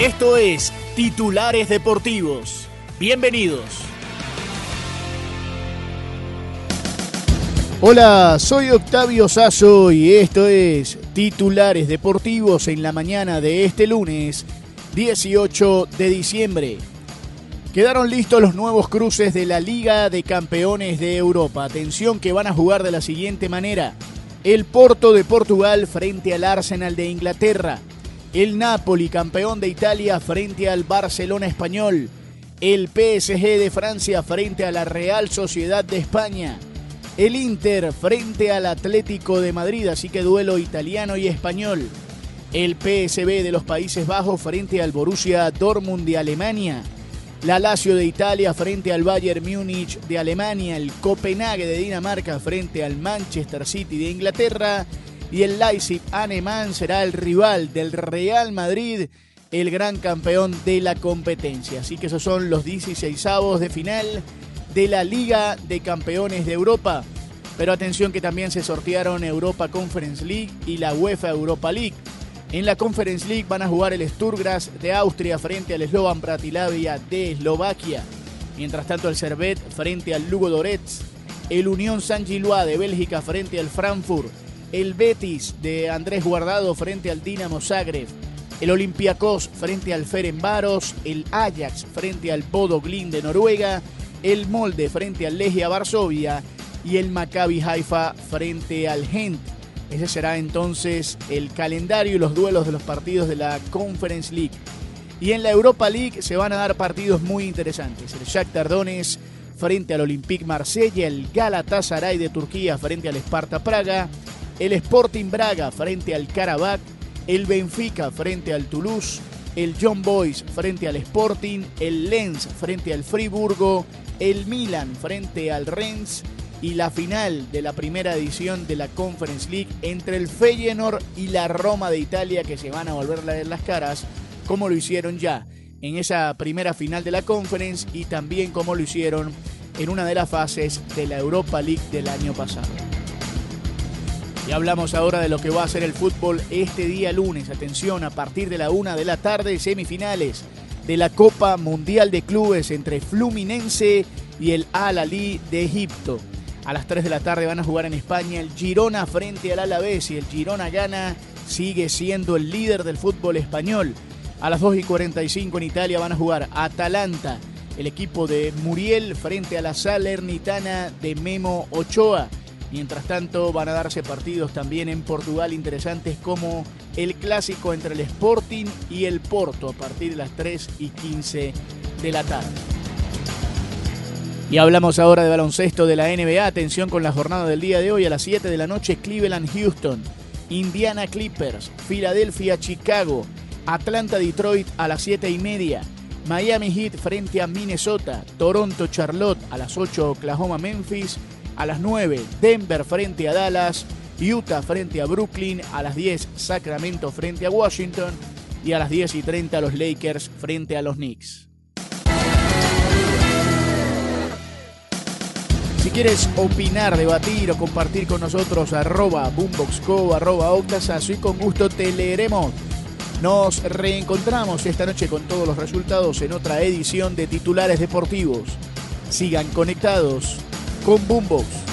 Esto es Titulares Deportivos. Bienvenidos. Hola, soy Octavio Sazo y esto es Titulares Deportivos en la mañana de este lunes 18 de diciembre. Quedaron listos los nuevos cruces de la Liga de Campeones de Europa. Atención que van a jugar de la siguiente manera. El Porto de Portugal frente al Arsenal de Inglaterra el Napoli, campeón de Italia, frente al Barcelona español. El PSG de Francia frente a la Real Sociedad de España. El Inter frente al Atlético de Madrid, así que duelo italiano y español. El PSB de los Países Bajos frente al Borussia Dortmund de Alemania. La Lazio de Italia frente al Bayern Múnich de Alemania. El Copenhague de Dinamarca frente al Manchester City de Inglaterra y el Leipzig alemán será el rival del Real Madrid, el gran campeón de la competencia. Así que esos son los 16 avos de final de la Liga de Campeones de Europa. Pero atención que también se sortearon Europa Conference League y la UEFA Europa League. En la Conference League van a jugar el Sturgras de Austria frente al Slovan Bratislava de Eslovaquia. Mientras tanto el Servet frente al Lugo Dorets. El Unión San Gilois de Bélgica frente al Frankfurt el Betis de Andrés Guardado frente al Dinamo Zagreb, el Olympiacos frente al Ferenbaros, el Ajax frente al Bodo Glin de Noruega, el Molde frente al Legia Varsovia y el Maccabi Haifa frente al Gent. Ese será entonces el calendario y los duelos de los partidos de la Conference League. Y en la Europa League se van a dar partidos muy interesantes. El Shakhtar Donetsk frente al Olympique Marsella, el Galatasaray de Turquía frente al Sparta Praga, el Sporting Braga frente al Karabakh, el Benfica frente al Toulouse, el John Boys frente al Sporting, el Lens frente al Friburgo, el Milan frente al Rennes y la final de la primera edición de la Conference League entre el Feyenoord y la Roma de Italia que se van a volver a ver las caras como lo hicieron ya en esa primera final de la Conference y también como lo hicieron en una de las fases de la Europa League del año pasado. Y hablamos ahora de lo que va a ser el fútbol este día lunes. Atención, a partir de la una de la tarde, semifinales de la Copa Mundial de Clubes entre Fluminense y el Al-Ali de Egipto. A las 3 de la tarde van a jugar en España el Girona frente al Alavés y el Girona gana, sigue siendo el líder del fútbol español. A las 2 y 45 en Italia van a jugar Atalanta, el equipo de Muriel frente a la Salernitana de Memo Ochoa. Mientras tanto, van a darse partidos también en Portugal interesantes como el clásico entre el Sporting y el Porto a partir de las 3 y 15 de la tarde. Y hablamos ahora de baloncesto de la NBA. Atención con la jornada del día de hoy a las 7 de la noche. Cleveland, Houston, Indiana Clippers, Filadelfia, Chicago, Atlanta, Detroit a las 7 y media. Miami Heat frente a Minnesota, Toronto, Charlotte a las 8, Oklahoma, Memphis, a las 9, Denver frente a Dallas, Utah frente a Brooklyn, a las 10, Sacramento frente a Washington y a las 10 y 30 los Lakers frente a los Knicks. Si quieres opinar, debatir o compartir con nosotros, arroba boomboxco, arroba octasazo y con gusto te leeremos. Nos reencontramos esta noche con todos los resultados en otra edición de Titulares Deportivos. Sigan conectados con Boombox.